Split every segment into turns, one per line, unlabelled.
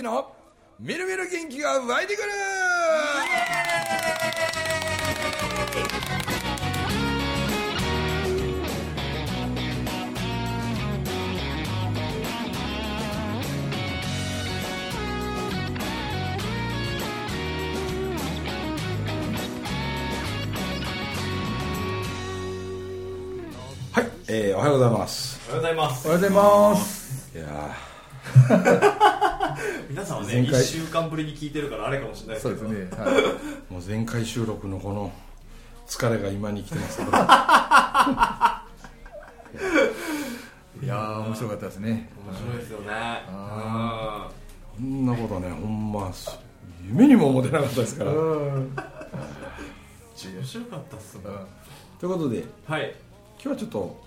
樹のみるみる元気が湧いてくる。はい、えー、おはようございます。
おはようございます。
おはようございます。
いや
皆さんはね
前回
1週間ぶりに聞いてるからあれかもしれないですけど。
そうですね、は
ーもう前回収録のこの疲れが今に来てますけど。
い、いやー面白かったですね。
面白いですよね。
あ
こんなことねほんま夢にも思ってなかったですから。
面白かったっすもん。
ということで
はい。
今日はちょっと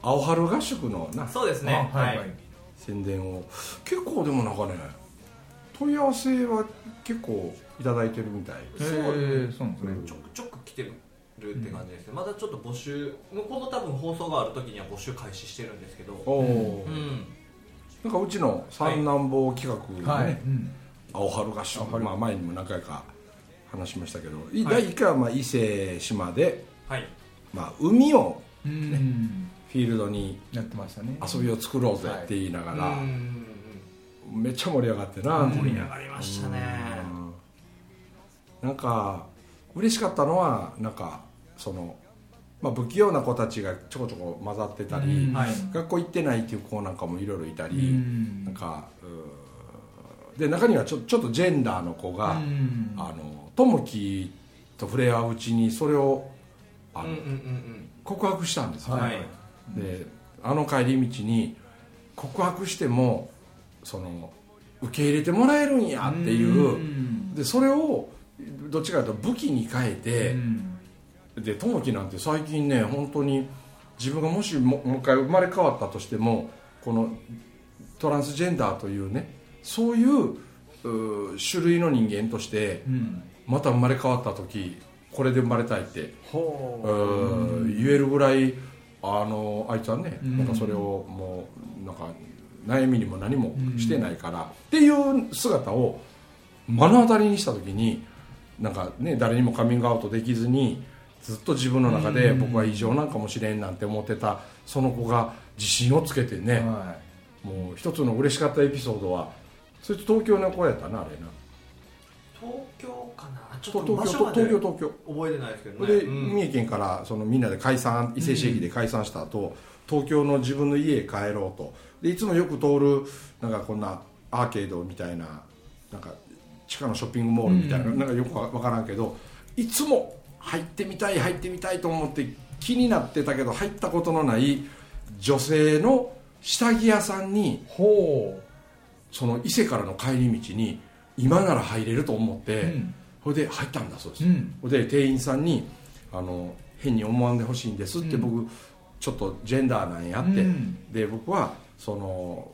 青春合宿のな。
そうですね。
あはい。はい
宣伝を。結構でもなんかね問い合わせは結構いただいてるみたい
へえそうなんですね。
ちょくちょく来てるって感じです。ね、まだちょっと募集もうこの多分放送がある時には募集開始してるんですけど。
おお、
うん。
なんかうちの三男坊企画のね、
はい、うん、
青春合宿
青春
まあ、前にも何回か話しましたけど、い
はい。
第1回はまあ伊勢志摩で、
はい。
まあ、海を
うん
フィールドに
やってましたね
遊びを作ろうぜって言いながら、
うん。
めっちゃ盛り上がってな、
うん
盛り上がりましたね。
うん。なんか嬉しかったのはなんかその、まあ、不器用な子たちがちょこちょこ混ざってたり、
うん。
はい。
学校行ってないっていう子なんかもいろいろいたり、
うん。
なんかで中にはちょちょっとジェンダーの子が、
うん。
あの友樹と触れ合ううちにそれをあの、
うんうんうん
告白したんですよ。ね、
はい
であの帰り道に告白してもその受け入れてもらえるんやっていう、
ん。
でそれをどっちかというと武器に変えて、
うん。
で友樹なんて最近ね本当に自分がもしももう一回生まれ変わったとしてもこのトランスジェンダーというねそういう種類の人間として
うん。
また生まれ変わった時これで生まれたいって言えるぐらいあのあいつはね、
うん。
なんかそれをもうなんか悩みにも何もしてないから、っていう姿を目の当たりにした時になんかね誰にもカミングアウトできずにずっと自分の中で
うん。
僕は異常なんかもしれんなんて思ってたその子が自信をつけてね、
は
もう一つの嬉しかったエピソードはそいつ東京の子やったなあれな
東京かな？ちょっと
東京
場所まで
東京東京。
覚えてないですけどね。
で、
うん。
三重県からそのみんなで解散伊勢市駅で解散した後、東京の自分の家へ帰ろうと。でいつもよく通るなんかこんなアーケードみたいななんか地下のショッピングモールみたいな,、
うん。
なんかよくわからんけどいつも入ってみたい入ってみたいと思って気になってたけど入ったことのない女性の下着屋さんにその伊勢からの帰り道に今なら入れると思って、
うん。
それで入ったんだそうです、
うん。
で店員さんにあの変に思わんでほしいんですって、
うん。
僕ちょっとジェンダーなんやって、
うん。
で僕はその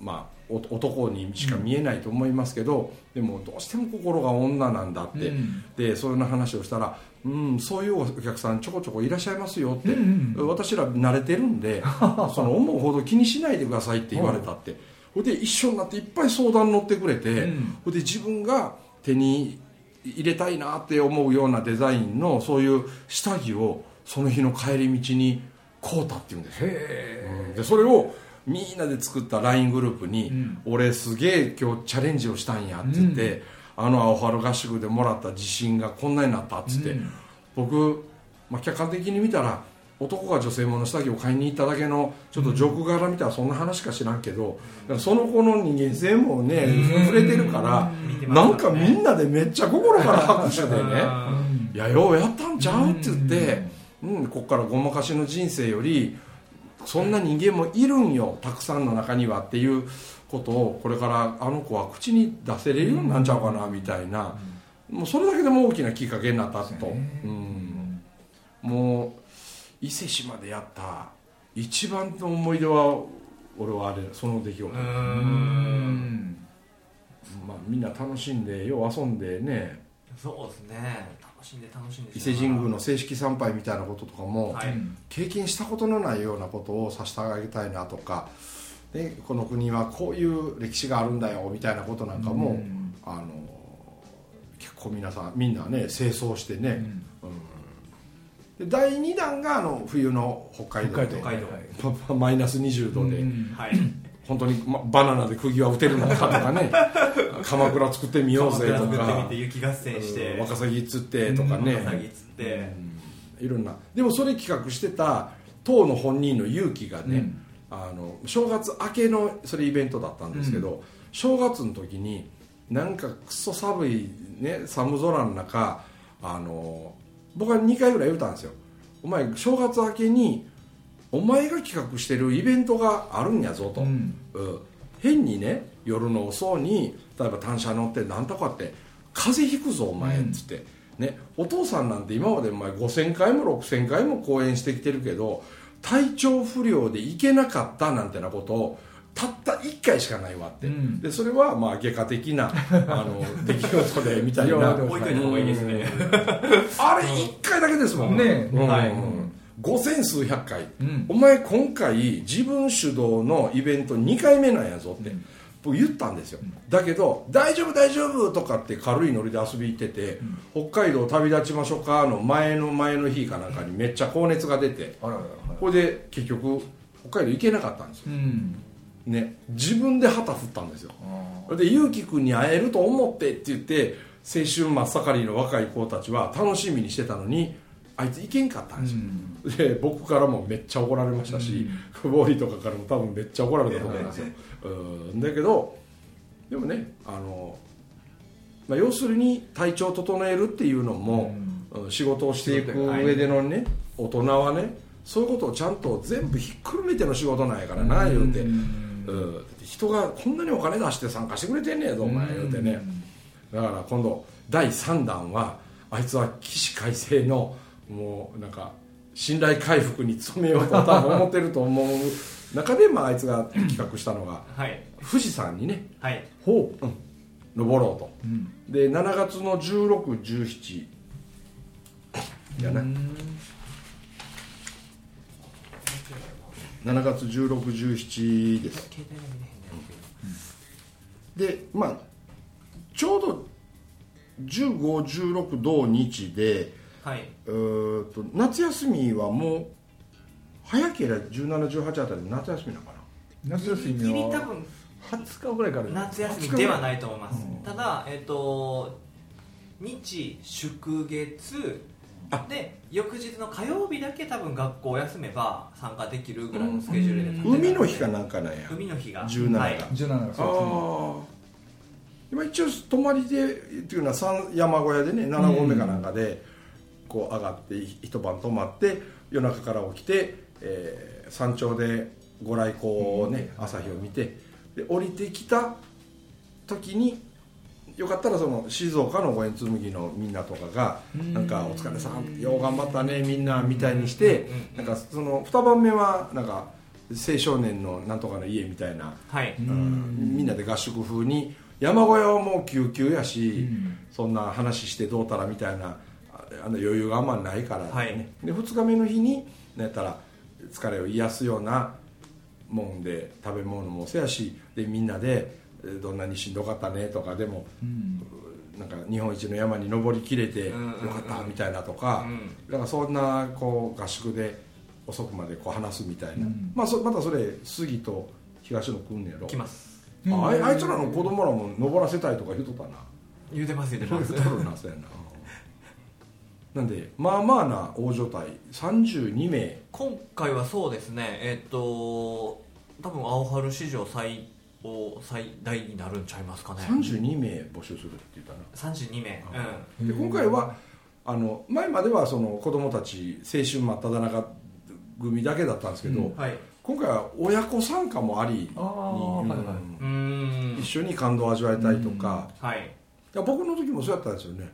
まあお男にしか見えないと思いますけど、でもどうしても心が女なんだって、
うん。
でそういう話をしたら「うんそういうお客さんちょこちょこいらっしゃいますよ」って、
うんうん。
私ら慣れてるんで その思うほど気にしないでくださいって言われたってほいで一緒になっていっぱい相談乗ってくれて、
うん。
ほいで自分が手に入れたいなって思うようなデザインのそういう下着をその日の帰り道に買うたっていうんですでそれをみんなで作った LINE グループに、
うん。
俺すげえ今日チャレンジをしたんやって言って、あの青春合宿でもらった自信がこんなになったっつって、
うん。
僕、まあ、客観的に見たら男が女性もの下着を買いに行っただけのちょっとジョーク柄見たらそんな話か知らんけど、その子の人間性もね、触れてるから、なんかみんなでめっちゃ心から拍手でね
うん「
いやようやったんちゃう?」って言って、うん、こっからごまかしの人生よりそんな人間もいるんよたくさんの中にはっていうことをこれからあの子は口に出せれるようになんちゃうかなみたいな、もうそれだけでも大きなきっかけになったと、
う
ん、もう伊勢志摩でやった一番の思い出は俺はあれその出来事、まあ、みんな楽しんでよう遊んでね。
そうですね。楽しんで楽しんで
伊勢神宮の正式参拝みたいなこととかも、
はい。
経験したことのないようなことをさせてあげたいなとか。ね、この国はこういう歴史があるんだよみたいなことなんかも、
うん。
あの結構皆さんみんなね清掃してね、うんで第2弾があの冬の北海道で。
北海道。
マイナス20度で、
うん
はい。
本当に、ま、バナナで釘は打てるのかとかね。鎌倉作ってみようぜと
作って
か
みて雪合戦して。
うんワカサギ釣ってとかね、
ワカサギ釣って。
いろんな。でもそれ企画してた当の本人の勇気がね、
うん。
あの正月明けのそれイベントだったんですけど、正月の時になんかクソ寒い、ね、寒空の中あの僕は2回ぐらい言ったんですよ。お前正月明けにお前が企画してるイベントがあるんやぞと、
うん。
うん。変にね夜の遅うに例えば単車乗ってなんとかって風邪ひくぞお前っつって、ね、お父さんなんて今までお前5000回も6000回も講演してきてるけど体調不良で行けなかったなんてなことをたった1回しかないわって、
うん。
でそれはまあ外科的な あの出来事でみたいな。
も
置いといた方がいいですね。
あれ1回だけですもん。
ね
うん
はい。
五千数百回、
うん。
お前今回自分主導のイベント2回目なんやぞって、
うん。
僕言ったんですよ、だけど「大丈夫大丈夫」とかって軽いノリで遊び行ってて、北海道旅立ちましょうかの前の前の日かなんかにめっちゃ高熱が出て
あららら。
これで結局北海道行けなかったんですよ。
うん
ね自分で旗振ったんですよ。
あ
それで勇気君に会えると思ってって言って青春真っ盛りの若い子たちは楽しみにしてたのにあいつ行けんかったんですよ、で僕からもめっちゃ怒られましたし、ボーリーとかからも多分めっちゃ怒られたと思いますよ、うん。だけどでもねあの、まあ、要するに体調を整えるっていうのも、うん。仕事をしていく上でのね、大人はねそういうことをちゃんと全部ひっくるめての仕事なんやからな、言うて、うんだって人がこんなにお金出して参加してくれてんねやぞお前言うてね、だから今度第3弾はあいつは起死回生のもうなんか信頼回復に努めようと多分思ってると思う。中で、まあ、あいつが企画したのが
はい。
富士山にね
はい。
ほ
う。ん。登ろうと。
ううん。
で7月の1617やな7月1617です
携帯が見れへんねんけど
でまあちょうど1516同日で
はい。
えーと夏休みはもう早ければ1718あたり夏休みなのかな。
夏休みは
リ多分
20日ぐらいから。
夏休みではないと思います、
うん
ただえっ、と日祝月で翌日の火曜日だけ多分学校休めば参加できるぐらいのスケジュールで
海の日かなんかなんや。
海の日が。
17が。
はい。
17が。
あ
そ
あ今一応泊まりでっていうのは山山小屋でね7合目かなんかでこう上がって一晩泊まって夜中から起きて、えー山頂でご来光をね朝日を見てで降りてきた時によかったらその静岡の五円紬のみんなとかが
うん。
なんか「お疲れさんよう頑張ったねみんな」みたいにして
うん
なんかその2番目はなんか青少年のなんとかの家みたいな
はい、
うん。
うんみんなで合宿風に山小屋はもう救急やし、
うん
そんな話してどうたらみたいなああの余裕があんまないから、ね。
はい。
で2日目の日になんやったら疲れを癒すようなもんで食べ物もせやしでみんなでえーどんなにしんどかったねとかでも
うん。
なんか日本一の山に登りきれてよ
うんうんうん。
かったみたいなとか、
うん。
だからそんなこう合宿で遅くまでこう話すみたいな、
うん。
まあ、そまたそれ杉と東野くんねやろ。
来ます。
ああいつらの子供らも登らせたいとか言うとったな。
言うてます言うて
言う
ます。
とるなそうやななんでまあまあな大所帯32名。
今回はそうですね。えっ、と多分青春史上最大最大になるんちゃいますかね。
32名募集するって言ったな。
32名。
で今回はあの前まではその子供たち青春真っ只中組だけだったんですけど、
うん。
うんはい。
今回は親子参加もありに
あ
うん。一緒に感動を味わいたいとか、
はい。
僕の時もそうやったんですよね、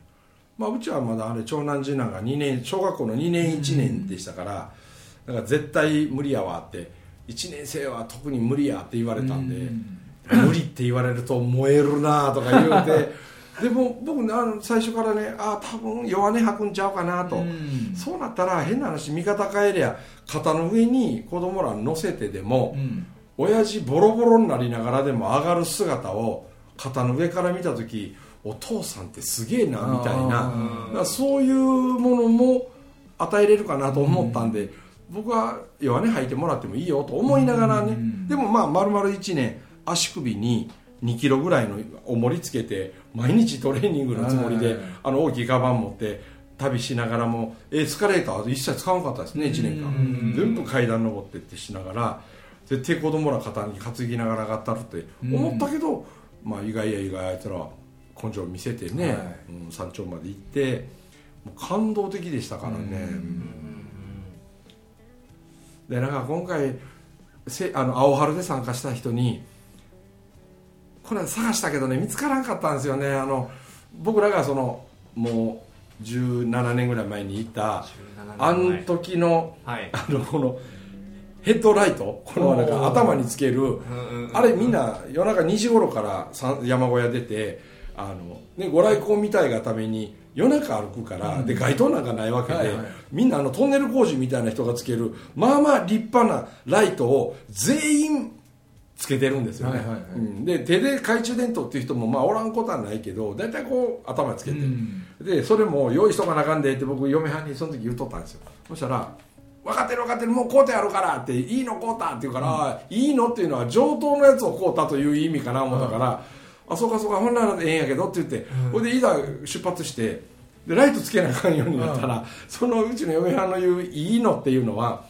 まあ、うちはまだあれ長男次男が2年小学校の2年1年でしたから、だから絶対無理やわって1年生は特に無理やって言われたんで、無理って言われると燃えるなとか言うて でも僕ねあの最初からねあ多分弱音吐くんちゃうかなと、
うん。
そうなったら変な話味方変えりゃ肩の上に子供ら乗せてでも、
うん。
親父ボロボロになりながらでも上がる姿を肩の上から見た時お父さんってすげえなみたいな。そういうものも与えれるかなと思ったんで、僕は弱音吐いてもらってもいいよと思いながらね、でもまあ丸々1年足首に2キロぐらいの重りつけて毎日トレーニングのつもりであの大きいカバン持って旅しながらもエスカレーター一切使わなかったですね1年間。全部階段登ってってしながら絶対子供ら肩に担ぎながら上がったるって思ったけど、まあ意外や意外あいつら根性見せてね、
はい。
うん山頂まで行ってもう感動的でしたからね、でなんか今回せあの青春で参加した人にこれ探したけどね見つからんかったんですよね。あの僕らがそのもう17年ぐらい前に行ったあの時の
はい。
あのこのヘッドライトこのなんか頭につける
うんうん
あれみんな夜中2時頃から山小屋出てあの、ね、ご来光見たいがために夜中歩くから、で街灯なんかないわけで、
はいはい。
みんなあのトンネル工事みたいな人がつけるまあまあ立派なライトを全員つけてるんですよね、
はいはいはい。
うん。で手で懐中電灯っていう人もまあおらんことはないけど大体こう頭つけて、
うん。
でそれも用意しとかなあかんでって僕嫁はんにその時言うとったんですよ。そしたら分かってる分かってるもう買うてやるからっていいの買うたって言うから、いいのっていうのは上等のやつを買うたという意味かな思ったから、あそうかそうかほんならええんやけどって言って、ほいでいざ出発してでライトつけなあかんようになったら、そのうちの嫁はんの言ういいのっていうのは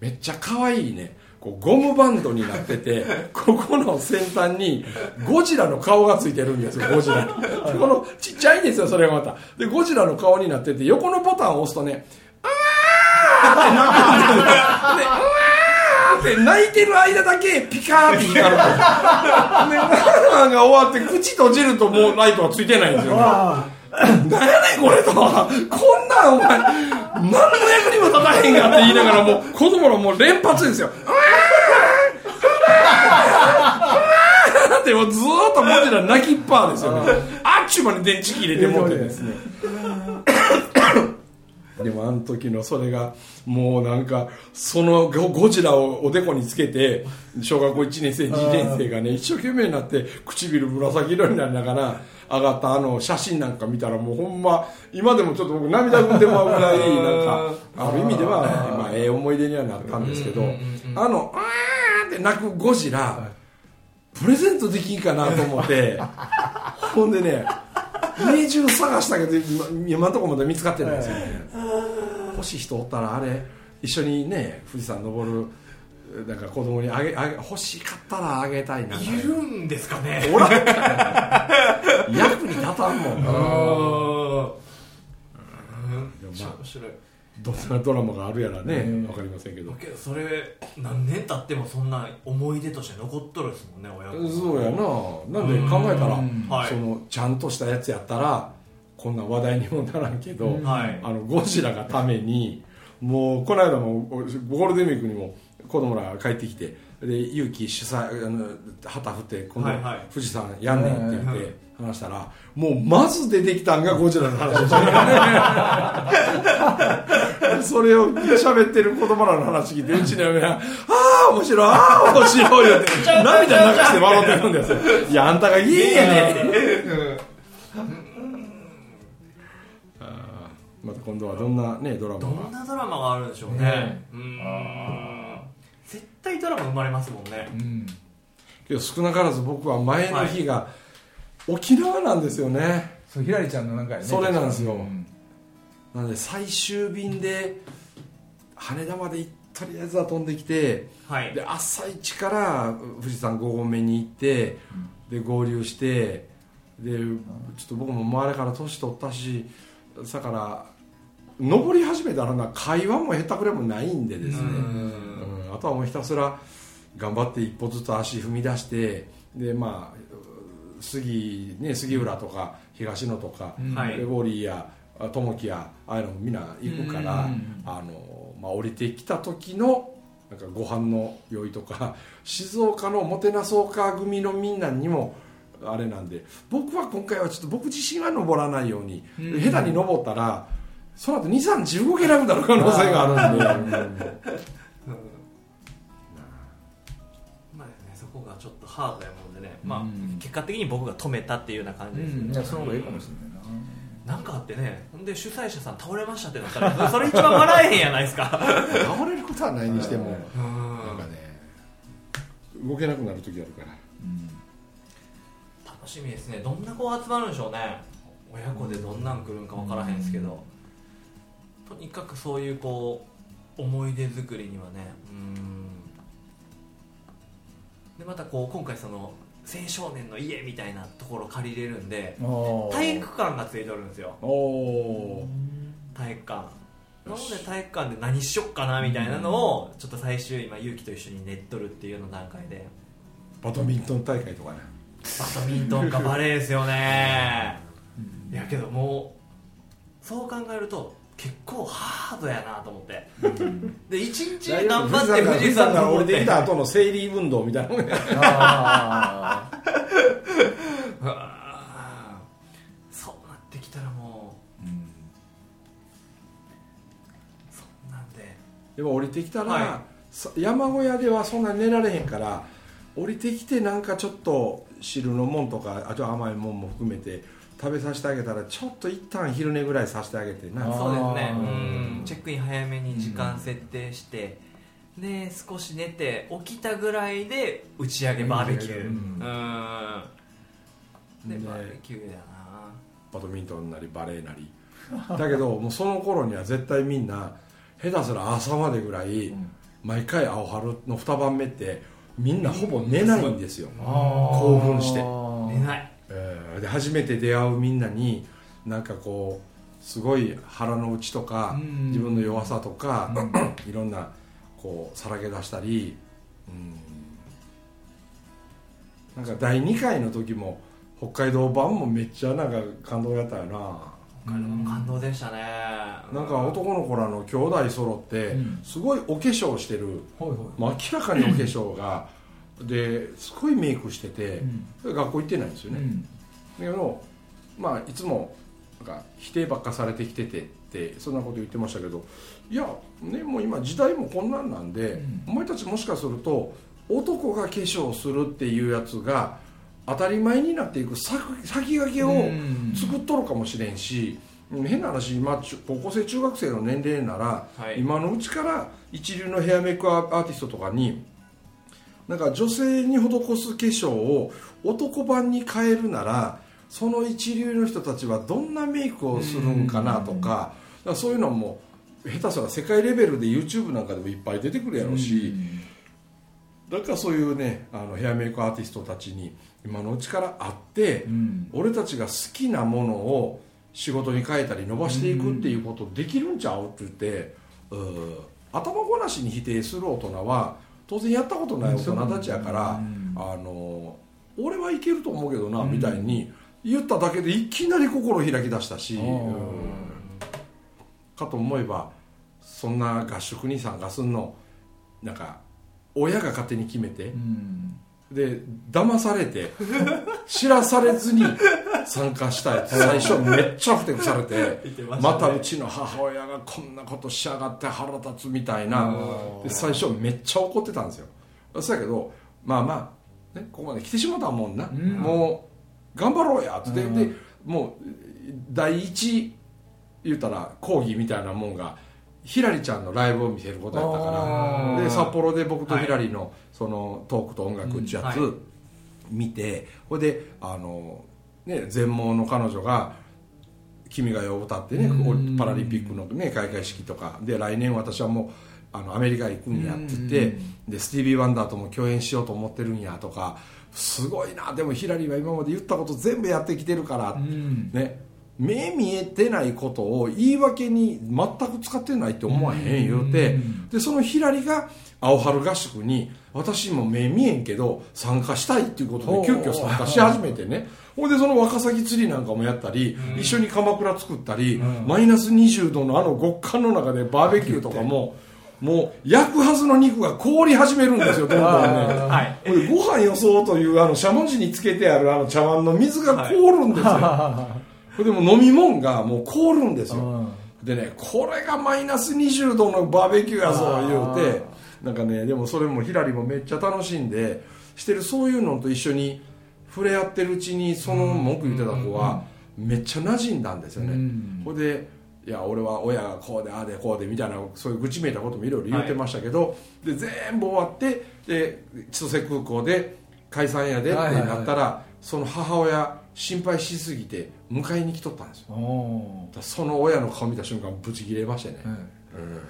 めっちゃ可愛いねこうゴムバンドになってて ここの先端にゴジラの顔がついてるんですよゴジラに。このちっちゃいんですよそれがまた。でゴジラの顔になってて横のボタンを押すとねでうわーって泣いてる間だけピカーって光るんですよ。でワンワンが終わって口閉じるともうライトがついてないんですよな 何やねんこれと。こんなんお前何の役にも立たへんがって言いながらもう子供のもう連発ですよ。うわーってもうずっとゴジラ泣きっぱですよね。あっちゅう間に電池切れてもうてですね。でもあの時のそれがもうなんかそのゴゴジラをおでこにつけて小学校1年生2年生がね一生懸命になって唇紫色になりながら上がったあの写真なんか見たらもうほんま今でもちょっと僕涙ぐんでまうぐらいなんかある意味ではまあええ思い出にはなったんですけどあの「あー」って泣くゴジラプレゼントできんかなと思って。ほんでね家中探したけど今今のところまだ見つかってないんですよね。欲しい人おったらあれ一緒にね富士山登るなんか子供にあげあげ欲しかったらあげたいな。い
るんですかね。
おら。ん役に立たんもんな。でもまあ
面白い
どんなドラマがあるやらね
うん
わかりませんけど。
けどそれ何年経ってもそんな思い出として残っとるですもんね親子
そうやな。なんで考えたらそのちゃんとしたやつやったらこんな話題にもならんけど、
はい。
あのゴジラがためにもうこの間もゴールデンウィークにも子供らが帰ってきてで勇気主催あの旗振って今度富士山やんねんって言っ
はい
て話したらもうまず出てきたんがゴジラの話でした それを喋ってる子供らの話聞いてうちの嫁は「ああ面白いああ面白いよ」って涙流して笑ってるんですよ。いやあんたがいいん。やねまた今度はどんなねドラマ
どん
が
なドラマがあるんでしょうね。
ね。
絶対ドラマ生まれますもんね。
うん。
けど少なからず僕は前の日が沖縄なんですよね、
そうひらりちゃんのなんかやね。
それなんですよ。
うん。
なので最終便で羽田までとりあえずは飛んできて
はい。
で朝一から富士山5合目に行って、で合流してでちょっと僕も周りから年取ったしだから登り始めたらな会話もへったくれもないんでですね、
うん。
うん。あとはもうひたすら頑張って一歩ずつ足踏み出してでまあ杉,、ね、杉浦とか東野とか、
うん。
ウォーリーや友樹やああいうのもみんな行くから、
うん
あのまあ、降りてきた時のなんかご飯の用意とか 静岡のもてなそうか組のみんなにもあれなんで僕は今回はちょっと僕自身は登らないように、
うん。
下手に登ったらその後23動けなくなる可能性があるんで。
がちょっとハードやもんでね、まあ
うん
結果的に僕が止めたっていうような感じです、
うん。いやその方がいいかもしれないな。
なんかあってね。ほんで主催者さん倒れましたってなったらそれ一番笑えへんやないですか。
倒れることはないにしても。
うん。
なんかね動けなくなる時あるから。
うん。
楽しみですね。どんな子集まるんでしょうね。親子でどんなん来るんか分からへんですけど、とにかくそういうこう思い出作りにはね。うんでまたこう今回その青少年の家みたいなところ借りれるんで体育館がついてるんですよ。体育館。なので体育館で何しよっかなみたいなのをちょっと最終今勇気と一緒に練っとるっていうような段階で。
バドミントン大会とかね。
バドミントンかバレーですよね。いやけどもうそう考えると結構ハードやなと思って。で一日頑張って富士山
が
登って
降りてきた後の生理運動みたいなもんや。
あ
うわー。そうなってきたらも
ーうん。
うそんなんで。
でも降りてきたら、
は
さ山小屋ではそんなに寝られへんから降りてきてなんかちょっと汁のもんとかあと甘いもんも含めて食べさせてあげたらちょっと一旦昼寝ぐらいさせてあげてな。
そうですね。
う
うん。んチェックイン早めに時間設定して、で少し寝て起きたぐらいで打ち上げバーベキュー。
う
うん。んで
ね
バーベキューやな。
バドミントンなりバレーなり。だけどもうその頃には絶対みんな下手すら朝までぐらい、毎回青春の2晩目ってみんなほぼ寝ないんですよ、興奮して。
寝ない
えーで初めて出会うみんなになんかこうすごい腹の内とか
うん。
自分の弱さとかいろんなこうさらけ出したりうん。なんか第2回の時も北海道版もめっちゃなんか感動やったよな。
北海道も感動でしたね。
なんか男の子らの兄弟揃って
うん。
すごいお化粧してる、
ほいほい。
まあ、明らかにお化粧が。ですごいメイクしてて、学校行ってないんですよね、
うん。
だけど、まあ、いつもなんか否定ばっかされてきててってそんなこと言ってましたけどいや、ね、もう今時代もこんなんなんで、
うん。
お前たちもしかすると男が化粧するっていうやつが当たり前になっていく先先駆けを
うん。
作っとるかもしれんし、変な話今中高校生中学生の年齢なら、
はい。
今のうちから一流のヘアメイクアーティストとかになんか女性に施す化粧を男版に変えるならその一流の人たちはどんなメイクをするんかなとか,、だからそういうのも下手すら世界レベルで YouTube なんかでもいっぱい出てくるやろうし、だからそういうねあのヘアメイクアーティストたちに今のうちから会って、
うん。
俺たちが好きなものを仕事に変えたり伸ばしていくっていうことできるんちゃうって言って、うん。頭ごなしに否定する大人は当然やったことない大人たちやから、
うん。
あの俺はいけると思うけどな、
うん
みたいに言っただけでいきなり心開き出したし、かと思えばそんな合宿に参加するのなんか親が勝手に決めて、
うん。
で騙されて 知らされずに参加したい最初めっちゃふてくされて
ました
うちの母親がこんなことしやがって腹立つみたいな。
うん。
で最初めっちゃ怒ってたんですよ。そうやけどまあまあ、ね、ここまで来てしまったもんな、
うん。
もう頑張ろうやっつって、
うん。
でもう第一言ったら講義みたいなもんがひらりちゃんのライブを見せることやったから。で札幌で僕とひらりのそのトークと音楽っちゅうやつ
うんは
見てほいであの、ね、全盲の彼女が「君が代」を歌ってね
うん。
パラリンピックの、ね、開会式とか。で来年私はもうあのアメリカ行くんやって言ってでスティービー・ワンダーとも共演しようと思ってるんやとかすごいな。でもヒラリーは今まで言ったこと全部やってきてるから、
うん。
ね、目見えてないことを言い訳に全く使ってないって思わへん言うて。
うん。
でそのヒラリが青春合宿に私も目見えんけど参加したいっていうことで急遽参加し始めてね。ほんでそのワカサギ釣りなんかもやったり、一緒に鎌倉作ったり、
うん。
マイナス20度のあの極寒の中でバーベキューとかももう焼くはずの肉が凍り始めるんですよどんどんね。
あ
はい。
これご飯よそうというあのしゃもじにつけてあるあの茶碗の水が凍るんですよ、こ れでも飲み物がもう凍るんですよ、でねこれがマイナス20度のバーベキューやぞ言うてなんかねでもそれもヒラリもめっちゃ楽しんでしてるそういうのと一緒に触れ合ってるうちにその文句言ってた子はめっちゃ馴染んだんですよね、
うん。
ほいでいや俺は親がこうでああでこうでみたいなそういう愚痴めいたこともいろいろ言ってましたけど、で全部終わってで千歳空港で解散やでって
はいはい。はい
なったら、その母親心配しすぎて迎えに来とったんですよ。その親の顔見た瞬間ブチ切れましてね、
ー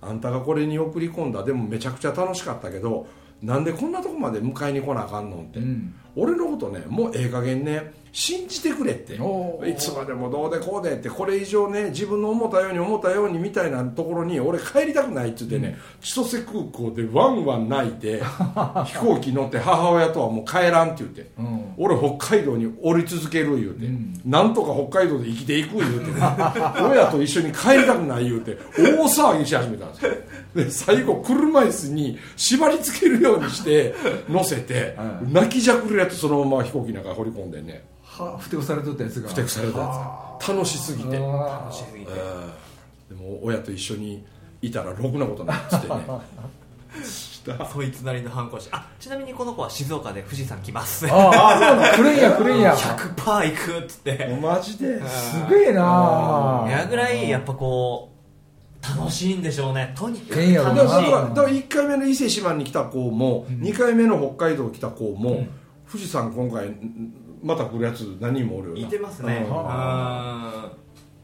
あんたがこれに送り込んだ。でもめちゃくちゃ楽しかったけどなんでこんなとこまで迎えに来なあかんのって、
うん
俺のことねもうええ加減ね信じてくれって。いつまでもどうでこうでってこれ以上ね自分の思ったように思ったようにみたいなところに俺帰りたくないって言ってね、千歳空港でワンワン泣いて 飛行機乗って母親とはもう帰らんって言って。
うん。
俺北海道に降り続ける言うて、
うん。
なんとか北海道で生きていく言うて、ね、親と一緒に帰りたくない言うて大騒ぎし始めたんですよ。で最後車椅子に縛り付けるようにして乗せて、
は
泣きじゃくれるやつそのまま飛行機なんか放り込んでね
はふてくされとったやつが
ふてくされたやつ楽しすぎて、
楽しすぎて
でも親と一緒にいたらろくなことになっってね
そいつなりの反抗心あちなみにこの子は静岡で富士山来ます
ーあーそうなの来るんや来るんや
100%行くっつって
マジです
げえな
やぐらいやっぱこう楽しいんでしょうねとにかく楽しい
だからだから1回目の伊勢志摩に来た子も、
うん
2回目の北海道来た子も、
うん
富士山今回んまた来るやつ何人もおるよな。い
てますね。
うん。
うん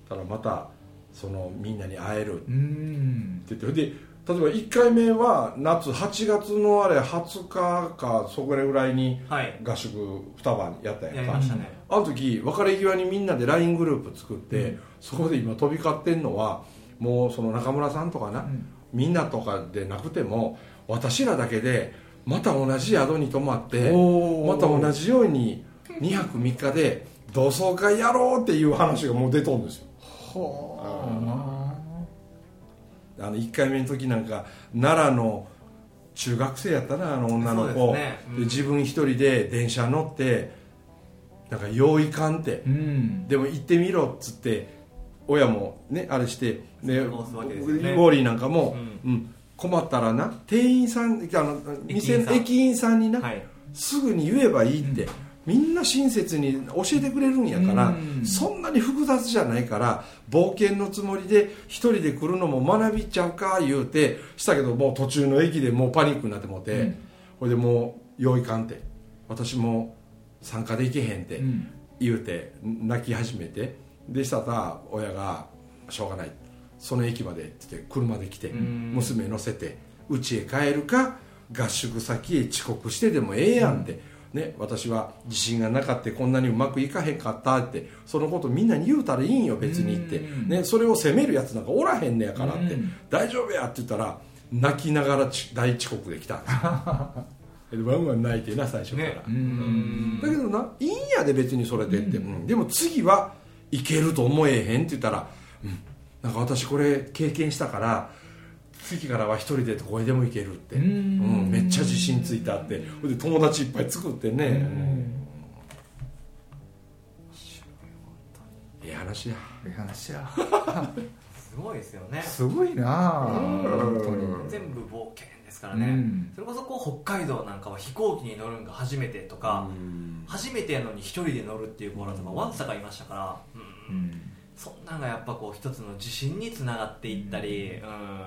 ただまたそのみんなに会える。って
うん
言ってで例えば1回目は夏8月のあれ20日かそこらぐらいに
はい。
合宿2晩やったや
や
んか。
りましたね。
あの時別れ際にみんなで LINE グループ作って、そこで今飛び交ってんのはもうその中村さんとかな、
うん。
みんなとかでなくても私らだけでまた同じ宿に泊まってまた同じように2泊3日で同窓会やろうっていう話がもう出とんですよ。
は
あ。の1回目の時なんか奈良の中学生やったなあの女の子。
ね。うん。
で自分一人で電車乗ってなんか用意かんって。
あうん。
でも行ってみろっつって親もねあれしてでウォーリーなんかも、
う
うん困ったらな店員さんあの店の
駅
駅員さんにな、
はい。
すぐに言えばいいって、みんな親切に教えてくれるんやから、
うん。
そんなに複雑じゃないから冒険のつもりで一人で来るのも学びちゃうか言うてしたけどもう途中の駅でもうパニックになってもうて、
うん。
ほいでもう用意かんって。私も参加できへんって
うん。
言うて泣き始めて。でしたら親が「しょうがないその駅まで」って言って車で来て
うん。
娘乗せて家へ帰るか合宿先へ遅刻してでもええやんって、ね、私は自信がなかったこんなにうまくいかへんかったってそのことみんなに言うたらいいんよ別にって、
うん。
ね、それを責めるやつなんかおらへんねやからって、
うん。
大丈夫やって言ったら泣きながらち大遅刻で来たんですよ。でワンワン泣いてな最初から、
ね。
うん。
だけどないいんやで別にそれでって、うん。でも次はいけると思えへんって言ったら、うん、なんか私これ経験したから次からは一人でどこへでも行けるって、
うん。
うんめっちゃ自信ついたって。で友達いっぱい作ってね、ええ話や。
いい話や。
すごいですよね。
すごいな。に
全部冒険ですからね、
うん。
それこそこう北海道なんかは飛行機に乗るんが初めてとか、初めてやのに一人で乗るっていう子らとかわんさかいましたから、うん。
うん
そんなんがやっぱこう一つの自信につながっていったり、うん。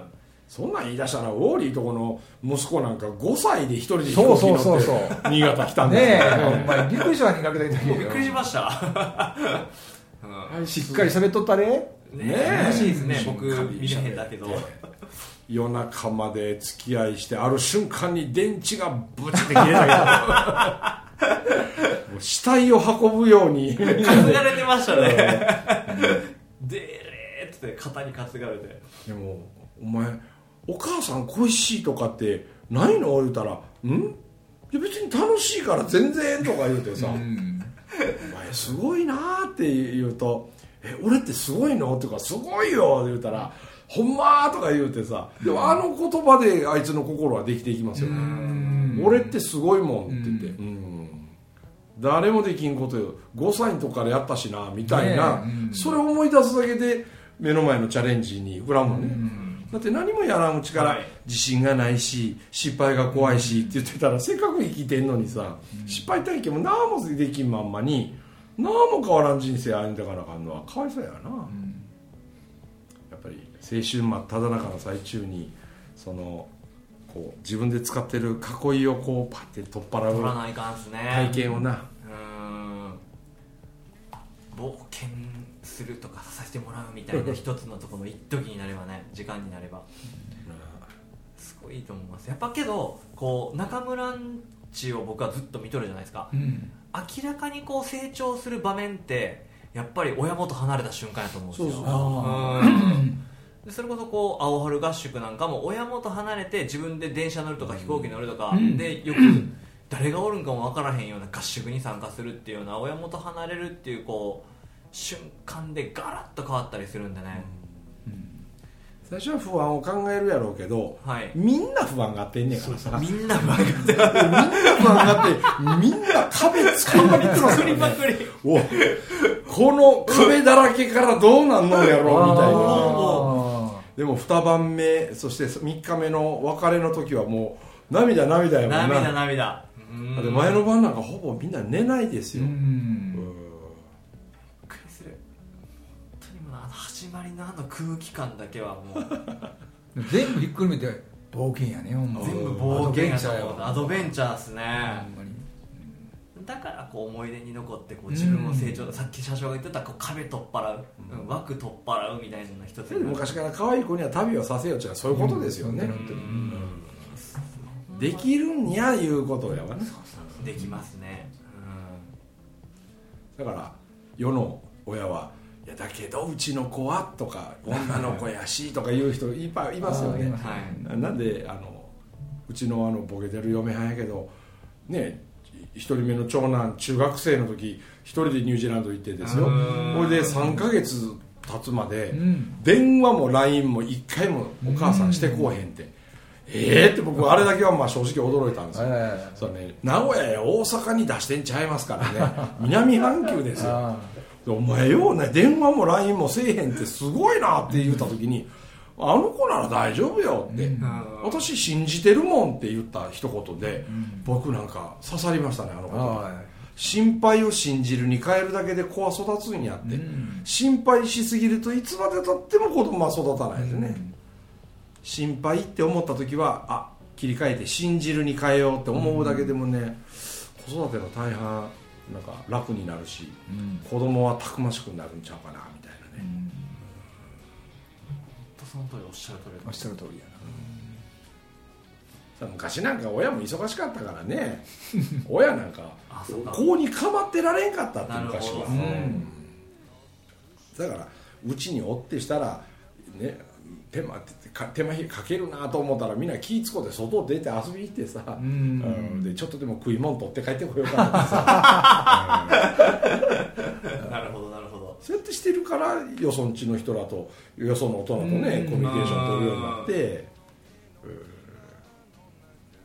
そんなん言い出したらウォーリーとこの息子なんか5歳で一人で飛
そう
行機乗って
そうそうそう。
新潟来たん
ね
ですよ
えお前びっくりしたわ苦手だけど
びっくりしました、うん
しっかり喋っとったれ？
ねえらしいですね僕見れへんだけど。
夜中まで付き合いしてある瞬間に電池がブチって切れたけど死体を運ぶように。
担がれてましたね。でれーって肩に担がれて。
でもお前お母さん恋しいとかってないの？言うたら「ん？いや別に楽しいから全然」とか言うてさ「
うん。
お前すごいな」って言うと「え俺ってすごいの?」っていうか「すごいよ」って言うたら「ほんま?」とか言うてさ。でもあの言葉であいつの心はできていきますよね。
うん。
俺ってすごいもんって言って、うん誰もできんことよ。5歳の時からやったしなみたいな、
ねえうん。
それを思い出すだけで目の前のチャレンジに膨らむのね、だって何もやらんうちから
はい。
自信がないし失敗が怖いしって言ってたらせっかく生きてんのにさ失敗体験も何もできんまんまに何も変わらん人生歩んでからあかんのはかわいそうやな、やっぱり青春真っ只中の最中にそのこう自分で使ってる囲いをこうパッて取っ払う
取らないかんっすね
体験をな、
うーん。冒険するとかさせてもらうみたいな一つのところの一時になればね時間になれば。すごいいいと思います。やっぱけどこう中村んちを僕はずっと見とるじゃないですか。
うん。
明らかにこう成長する場面ってやっぱり親元離れた瞬間やと思うんですよ。
そうそう
あ
うん でそれこそこう青春合宿なんかも親元離れて自分で電車乗るとか飛行機乗るとか、
うん。
でよく誰がおるんかも分からへんような合宿に参加するっていうような親元離れるっていうこう瞬間でガラッと変わったりするんでね、
最初は不安を考えるやろうけど
はい。
みんな不安があってんねんから。さ
みんな分かって。
みんな不安があってみんな壁作りまくってます
作りまくり。
おこの壁だらけからどうなんのやろうみたいな。
あ
でも2晩目そして3日目の別れの時はもう涙涙やもんな。
涙涙。うん
だって前の晩なんかほぼみんな寝ないですよ、
ん。
びっくりする。本当にもうあの始まりのあの空気感だけはもう。
全部ひっくるめて冒険やねほんま。
全部冒険やと
アドベンチャー
っすね。
ほんまに
だからこう思い出に残ってこう自分を成長、さっき社長が言ってたこう壁取っ払う、うん。枠取っ払うみたいなのの一つ
昔から可愛い子には旅をさせようっていうのはそういうことですよね、できるんやいうことやわね。
できますね、
だから世の親はいやだけどうちの子はとか女の子やしとか言う人いっぱいいますよね。
はい。
なんであのうちのあのボケてる嫁はんやけどね一人目の長男中学生の時一人でニュージーランド行ってですよ。
うん。
これで3ヶ月経つまで、
うん。
電話も LINE も1回もお母さんしてこうへんって、ええって僕あれだけはまあ正直驚いたんですよ、
ええ
そうね、名古屋や大阪に出してんちゃいますからね。南半球ですよ。お前ようね電話も LINE もせえへんってすごいなって言った時にあの子なら大丈夫よって、
うん。
私信じてるもんって言った一言で、
ん。
僕なんか刺さりましたねあの
あ
言葉
はい。
心配を信じるに変えるだけで子は育つんやって、
うん。
心配しすぎるといつまでたっても子供は育たないですね、心配って思った時はあ切り替えて信じるに変えようって思うだけでもね、子育ての大半なんか楽になるし
うん。
子供はたくましくなるんちゃうかなみたいなね、
その通りおっしゃる通り
おっしゃる通りや
さ昔なんか親も忙しかったからね。親なんか
あそうか。
子に構ってられんかったって昔は、
な
うん。だからうちにおってしたらね手間ってか手間かけるなと思ったらみんな気ぃつこうて外出て遊び行ってさ、
うん。
うん。でちょっとでも食い物取って帰ってこようかなってさ、
なるほど
そうやってしてるからよそんちの人らとよその大人とね、
うん。
コミュニケーション取るようになって、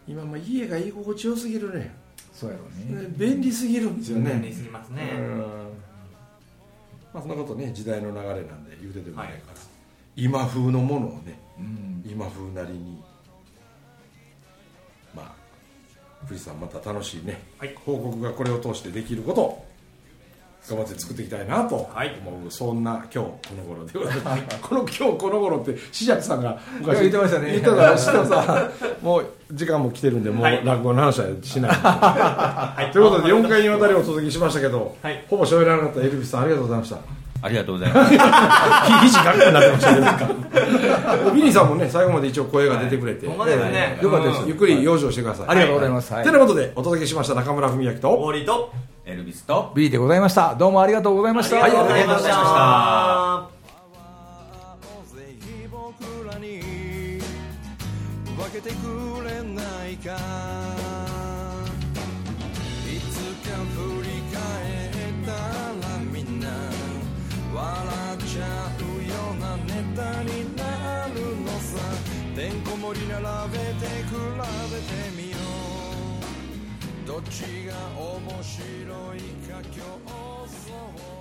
うん。今も家が居心地よすぎるね。
そうやろうね。
ね便利すぎるんですよね、
便利すぎますね、
うん。まあ、そんなことね時代の流れなんで言うててもないから、今風のものをね
うん。
今風なりにまあ富士山また楽しいね、
はい。
報告がこれを通してできることを頑張って作っていきたいなと
はい。
思う、そんな今日この頃でございます、この今日この頃って紫尺さんが
いや言ってましたね。
言ってたらしてもさ もう時間も来てるんでもう
はい。
落語の話はしない、ということで4回にわたりお届けしましたけど、
はい。
ほぼ喋らなかったエルビスさんありがとうございました。
ありがとうございます。
肘ガックになってましたけど。ビリーさんもね最後まで一応声が出てくれて、
ほんまですね。
えーよかったです、
うん。
ゆっくり養生してください、
ありがとうございます。はい。
てなことでお届けしました中村文明と
オーリーと
エルビスと、
ビリーでございました。どうもありがとうございました。
ありがとうございまし
た。
分けてくれないか。いつか振り返ったらみんな笑っちゃうようなネタになるのさ。てんこ盛り並べて比べてみどっちが面白いか競争